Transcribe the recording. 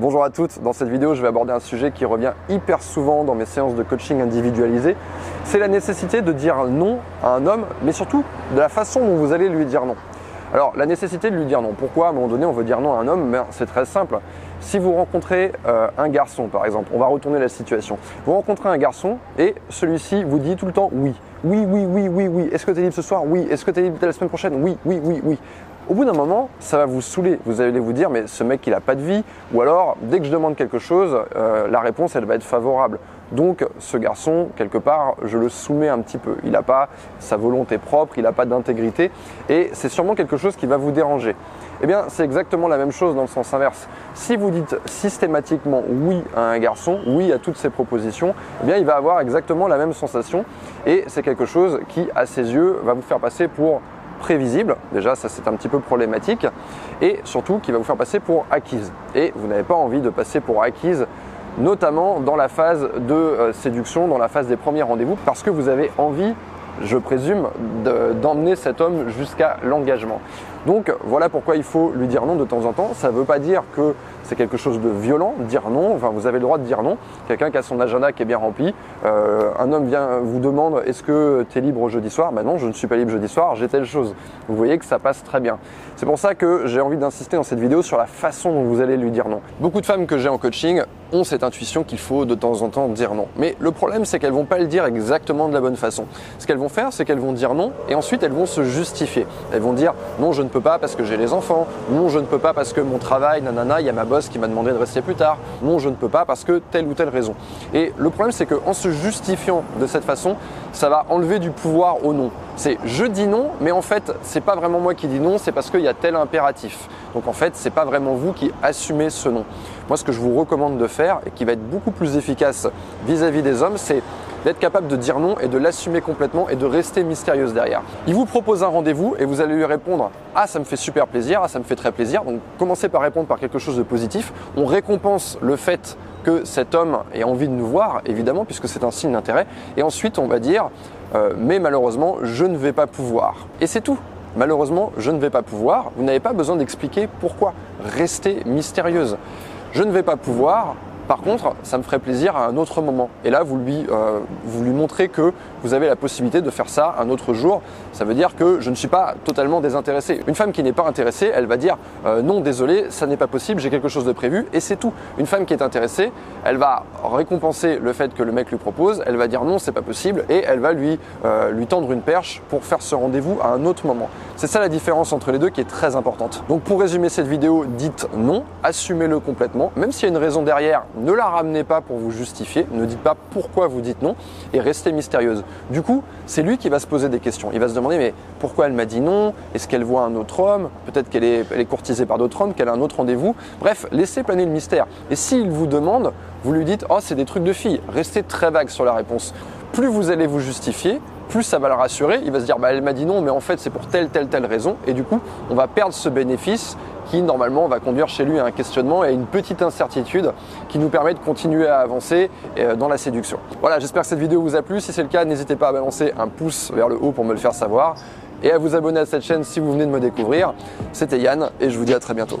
Bonjour à toutes, dans cette vidéo je vais aborder un sujet qui revient hyper souvent dans mes séances de coaching individualisé. C'est la nécessité de dire non à un homme, mais surtout de la façon dont vous allez lui dire non. Alors la nécessité de lui dire non, pourquoi à un moment donné on veut dire non à un homme? Ben, C'est très simple. Si vous rencontrez euh, un garçon par exemple, on va retourner la situation. Vous rencontrez un garçon et celui-ci vous dit tout le temps oui. Oui, oui, oui, oui, oui. Est-ce que tu es libre ce soir? Oui. Est-ce que tu es libre la semaine prochaine? Oui, oui, oui, oui. Au bout d'un moment, ça va vous saouler. Vous allez vous dire, mais ce mec, il n'a pas de vie. Ou alors, dès que je demande quelque chose, euh, la réponse, elle va être favorable. Donc, ce garçon, quelque part, je le soumets un petit peu. Il n'a pas sa volonté propre, il n'a pas d'intégrité. Et c'est sûrement quelque chose qui va vous déranger. Eh bien, c'est exactement la même chose dans le sens inverse. Si vous dites systématiquement oui à un garçon, oui à toutes ses propositions, eh bien, il va avoir exactement la même sensation. Et c'est quelque chose qui, à ses yeux, va vous faire passer pour prévisible, déjà ça c'est un petit peu problématique, et surtout qui va vous faire passer pour acquise. Et vous n'avez pas envie de passer pour acquise notamment dans la phase de euh, séduction, dans la phase des premiers rendez-vous, parce que vous avez envie je présume, d'emmener cet homme jusqu'à l'engagement. Donc voilà pourquoi il faut lui dire non de temps en temps. Ça ne veut pas dire que c'est quelque chose de violent, dire non. Enfin, vous avez le droit de dire non. Quelqu'un qui a son agenda qui est bien rempli, euh, un homme vient vous demande est-ce que tu es libre jeudi soir? Ben non, je ne suis pas libre jeudi soir, j'ai telle chose. Vous voyez que ça passe très bien. C'est pour ça que j'ai envie d'insister dans cette vidéo sur la façon dont vous allez lui dire non. Beaucoup de femmes que j'ai en coaching ont cette intuition qu'il faut de temps en temps dire non. Mais le problème, c'est qu'elles vont pas le dire exactement de la bonne façon. Ce qu'elles vont faire, c'est qu'elles vont dire non et ensuite elles vont se justifier. Elles vont dire non, je ne peux pas parce que j'ai les enfants. Non, je ne peux pas parce que mon travail, nanana, il y a ma boss qui m'a demandé de rester plus tard. Non, je ne peux pas parce que telle ou telle raison. Et le problème, c'est qu'en se justifiant de cette façon, ça va enlever du pouvoir au non. C'est je dis non, mais en fait, c'est pas vraiment moi qui dis non, c'est parce qu'il y a tel impératif. Donc en fait, c'est pas vraiment vous qui assumez ce non. Moi, ce que je vous recommande de faire et qui va être beaucoup plus efficace vis-à-vis des hommes, c'est d'être capable de dire non et de l'assumer complètement et de rester mystérieuse derrière. Il vous propose un rendez-vous et vous allez lui répondre Ah, ça me fait super plaisir, ah, ça me fait très plaisir. Donc commencez par répondre par quelque chose de positif. On récompense le fait que cet homme ait envie de nous voir, évidemment, puisque c'est un signe d'intérêt. Et ensuite, on va dire euh, Mais malheureusement, je ne vais pas pouvoir. Et c'est tout. Malheureusement, je ne vais pas pouvoir. Vous n'avez pas besoin d'expliquer pourquoi. Restez mystérieuse. Je ne vais pas pouvoir, par contre, ça me ferait plaisir à un autre moment. Et là, vous lui, euh, vous lui montrez que vous avez la possibilité de faire ça un autre jour. Ça veut dire que je ne suis pas totalement désintéressé. Une femme qui n'est pas intéressée, elle va dire euh, non, désolé, ça n'est pas possible, j'ai quelque chose de prévu, et c'est tout. Une femme qui est intéressée, elle va récompenser le fait que le mec lui propose, elle va dire non, c'est pas possible, et elle va lui, euh, lui tendre une perche pour faire ce rendez-vous à un autre moment. C'est ça la différence entre les deux qui est très importante. Donc pour résumer cette vidéo, dites non, assumez-le complètement, même s'il y a une raison derrière, ne la ramenez pas pour vous justifier, ne dites pas pourquoi vous dites non et restez mystérieuse. Du coup, c'est lui qui va se poser des questions. Il va se demander mais pourquoi elle m'a dit non? Est-ce qu'elle voit un autre homme? Peut-être qu'elle est, courtisée par d'autres hommes, qu'elle a un autre rendez-vous. Bref, laissez planer le mystère. Et s'il vous demande, vous lui dites oh c'est des trucs de fille. Restez très vague sur la réponse. Plus vous allez vous justifier, plus ça va le rassurer. Il va se dire bah elle m'a dit non, mais en fait c'est pour telle telle telle raison. Et du coup, on va perdre ce bénéfice qui normalement va conduire chez lui à un questionnement et à une petite incertitude qui nous permet de continuer à avancer euh, dans la séduction. Voilà, j'espère que cette vidéo vous a plu. Si c'est le cas, n'hésitez pas à balancer un pouce vers le haut pour me le faire savoir et à vous abonner à cette chaîne si vous venez de me découvrir. C'était Yann et je vous dis à très bientôt.